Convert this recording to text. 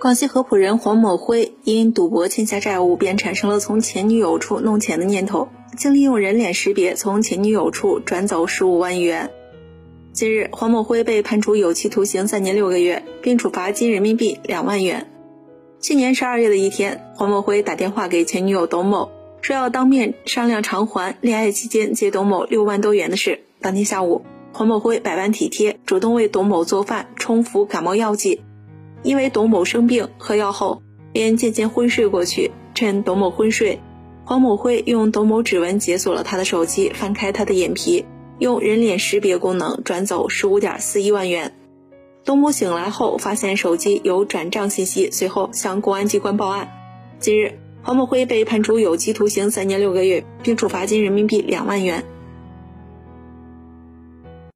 广西合浦人黄某辉因赌博欠下债务，便产生了从前女友处弄钱的念头，竟利用人脸识别从前女友处转走十五万元。近日，黄某辉被判处有期徒刑三年六个月，并处罚金人民币两万元。去年十二月的一天，黄某辉打电话给前女友董某，说要当面商量偿还恋爱期间借董某六万多元的事。当天下午，黄某辉百般体贴，主动为董某做饭、冲服感冒药剂。因为董某生病，喝药后便渐渐昏睡过去。趁董某昏睡，黄某辉用董某指纹解锁了他的手机，翻开他的眼皮，用人脸识别功能转走十五点四一万元。董某醒来后发现手机有转账信息，随后向公安机关报案。近日，黄某辉被判处有期徒刑三年六个月，并处罚金人民币两万元。